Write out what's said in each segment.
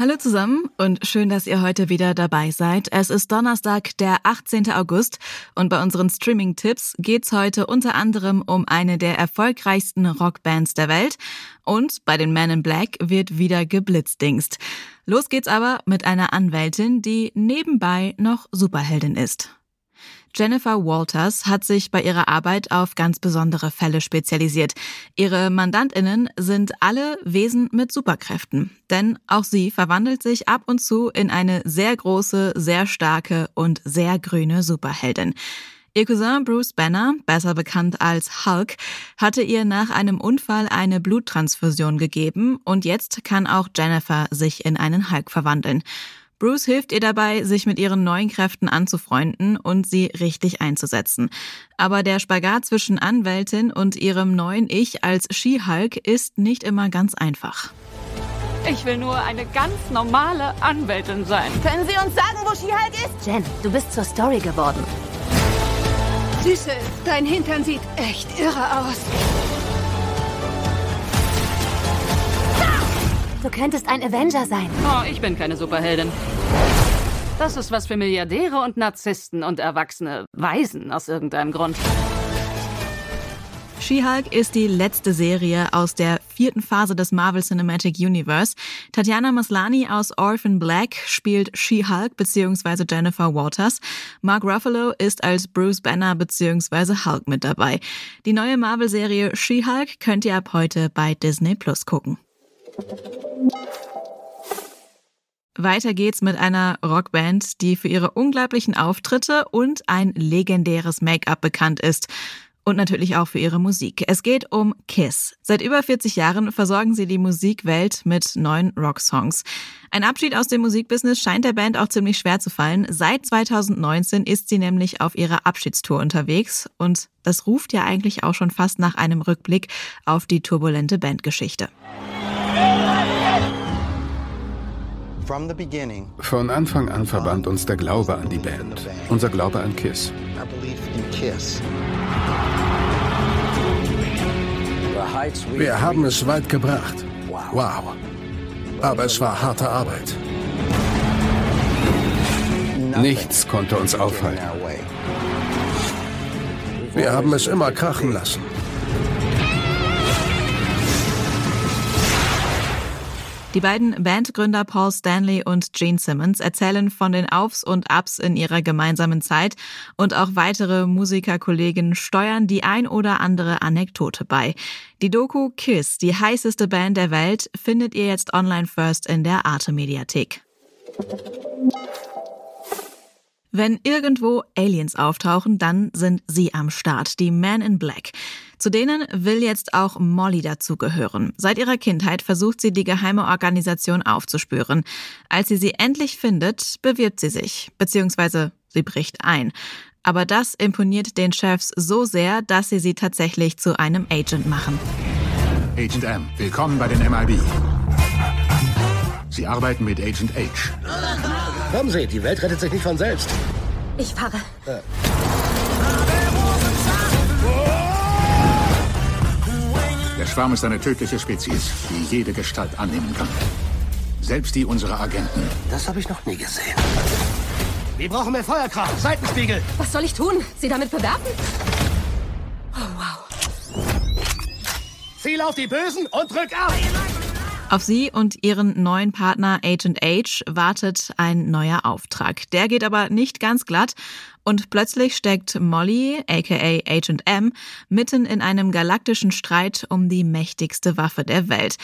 Hallo zusammen und schön, dass ihr heute wieder dabei seid. Es ist Donnerstag, der 18. August und bei unseren Streaming-Tipps geht's heute unter anderem um eine der erfolgreichsten Rockbands der Welt und bei den Men in Black wird wieder geblitzdingst. Los geht's aber mit einer Anwältin, die nebenbei noch Superheldin ist. Jennifer Walters hat sich bei ihrer Arbeit auf ganz besondere Fälle spezialisiert. Ihre Mandantinnen sind alle Wesen mit Superkräften, denn auch sie verwandelt sich ab und zu in eine sehr große, sehr starke und sehr grüne Superheldin. Ihr Cousin Bruce Banner, besser bekannt als Hulk, hatte ihr nach einem Unfall eine Bluttransfusion gegeben und jetzt kann auch Jennifer sich in einen Hulk verwandeln. Bruce hilft ihr dabei, sich mit ihren neuen Kräften anzufreunden und sie richtig einzusetzen. Aber der Spagat zwischen Anwältin und ihrem neuen Ich als She-Hulk ist nicht immer ganz einfach. Ich will nur eine ganz normale Anwältin sein. Können Sie uns sagen, wo She-Hulk ist? Jen, du bist zur Story geworden. Süße, dein Hintern sieht echt irre aus. Du könntest ein Avenger sein. Oh, ich bin keine Superheldin. Das ist was für Milliardäre und Narzissten und erwachsene Waisen aus irgendeinem Grund. She-Hulk ist die letzte Serie aus der vierten Phase des Marvel Cinematic Universe. Tatjana Maslani aus Orphan Black spielt She-Hulk bzw. Jennifer Waters. Mark Ruffalo ist als Bruce Banner bzw. Hulk mit dabei. Die neue Marvel-Serie She-Hulk könnt ihr ab heute bei Disney Plus gucken. Weiter geht's mit einer Rockband, die für ihre unglaublichen Auftritte und ein legendäres Make-up bekannt ist. Und natürlich auch für ihre Musik. Es geht um Kiss. Seit über 40 Jahren versorgen sie die Musikwelt mit neuen Rocksongs. Ein Abschied aus dem Musikbusiness scheint der Band auch ziemlich schwer zu fallen. Seit 2019 ist sie nämlich auf ihrer Abschiedstour unterwegs und das ruft ja eigentlich auch schon fast nach einem Rückblick auf die turbulente Bandgeschichte. Von Anfang an verband uns der Glaube an die Band, unser Glaube an Kiss. Wir haben es weit gebracht. Wow. Aber es war harte Arbeit. Nichts konnte uns aufhalten. Wir haben es immer krachen lassen. Die beiden Bandgründer Paul Stanley und Gene Simmons erzählen von den Aufs und Abs in ihrer gemeinsamen Zeit und auch weitere Musikerkollegen steuern die ein oder andere Anekdote bei. Die Doku Kiss, die heißeste Band der Welt, findet ihr jetzt online first in der Arte Mediathek. Wenn irgendwo Aliens auftauchen, dann sind sie am Start, die Men in Black. Zu denen will jetzt auch Molly dazugehören. Seit ihrer Kindheit versucht sie, die geheime Organisation aufzuspüren. Als sie sie endlich findet, bewirbt sie sich, beziehungsweise sie bricht ein. Aber das imponiert den Chefs so sehr, dass sie sie tatsächlich zu einem Agent machen. Agent M, willkommen bei den MIB. Sie arbeiten mit Agent H. Kommen Sie, die Welt rettet sich nicht von selbst. Ich fahre. Äh. Schwarm ist eine tödliche Spezies, die jede Gestalt annehmen kann. Selbst die unserer Agenten. Das habe ich noch nie gesehen. Wir brauchen mehr Feuerkraft. Seitenspiegel. Was soll ich tun? Sie damit bewerfen? Oh, wow. Ziel auf die Bösen und drück ab! Auf sie und ihren neuen Partner Agent H wartet ein neuer Auftrag. Der geht aber nicht ganz glatt und plötzlich steckt Molly, aka Agent M, mitten in einem galaktischen Streit um die mächtigste Waffe der Welt.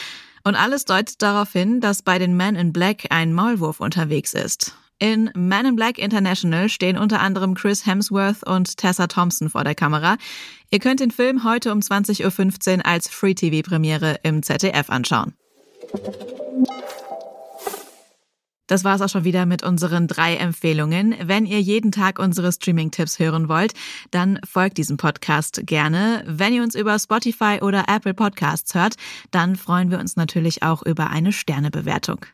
Und alles deutet darauf hin, dass bei den Men in Black ein Maulwurf unterwegs ist. In Man in Black International stehen unter anderem Chris Hemsworth und Tessa Thompson vor der Kamera. Ihr könnt den Film heute um 20.15 Uhr als Free-TV-Premiere im ZDF anschauen. Das war es auch schon wieder mit unseren drei Empfehlungen. Wenn ihr jeden Tag unsere Streaming-Tipps hören wollt, dann folgt diesem Podcast gerne. Wenn ihr uns über Spotify oder Apple Podcasts hört, dann freuen wir uns natürlich auch über eine Sternebewertung.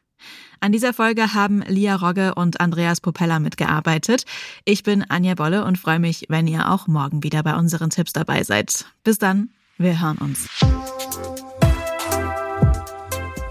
An dieser Folge haben Lia Rogge und Andreas Popella mitgearbeitet. Ich bin Anja Bolle und freue mich, wenn ihr auch morgen wieder bei unseren Tipps dabei seid. Bis dann, wir hören uns.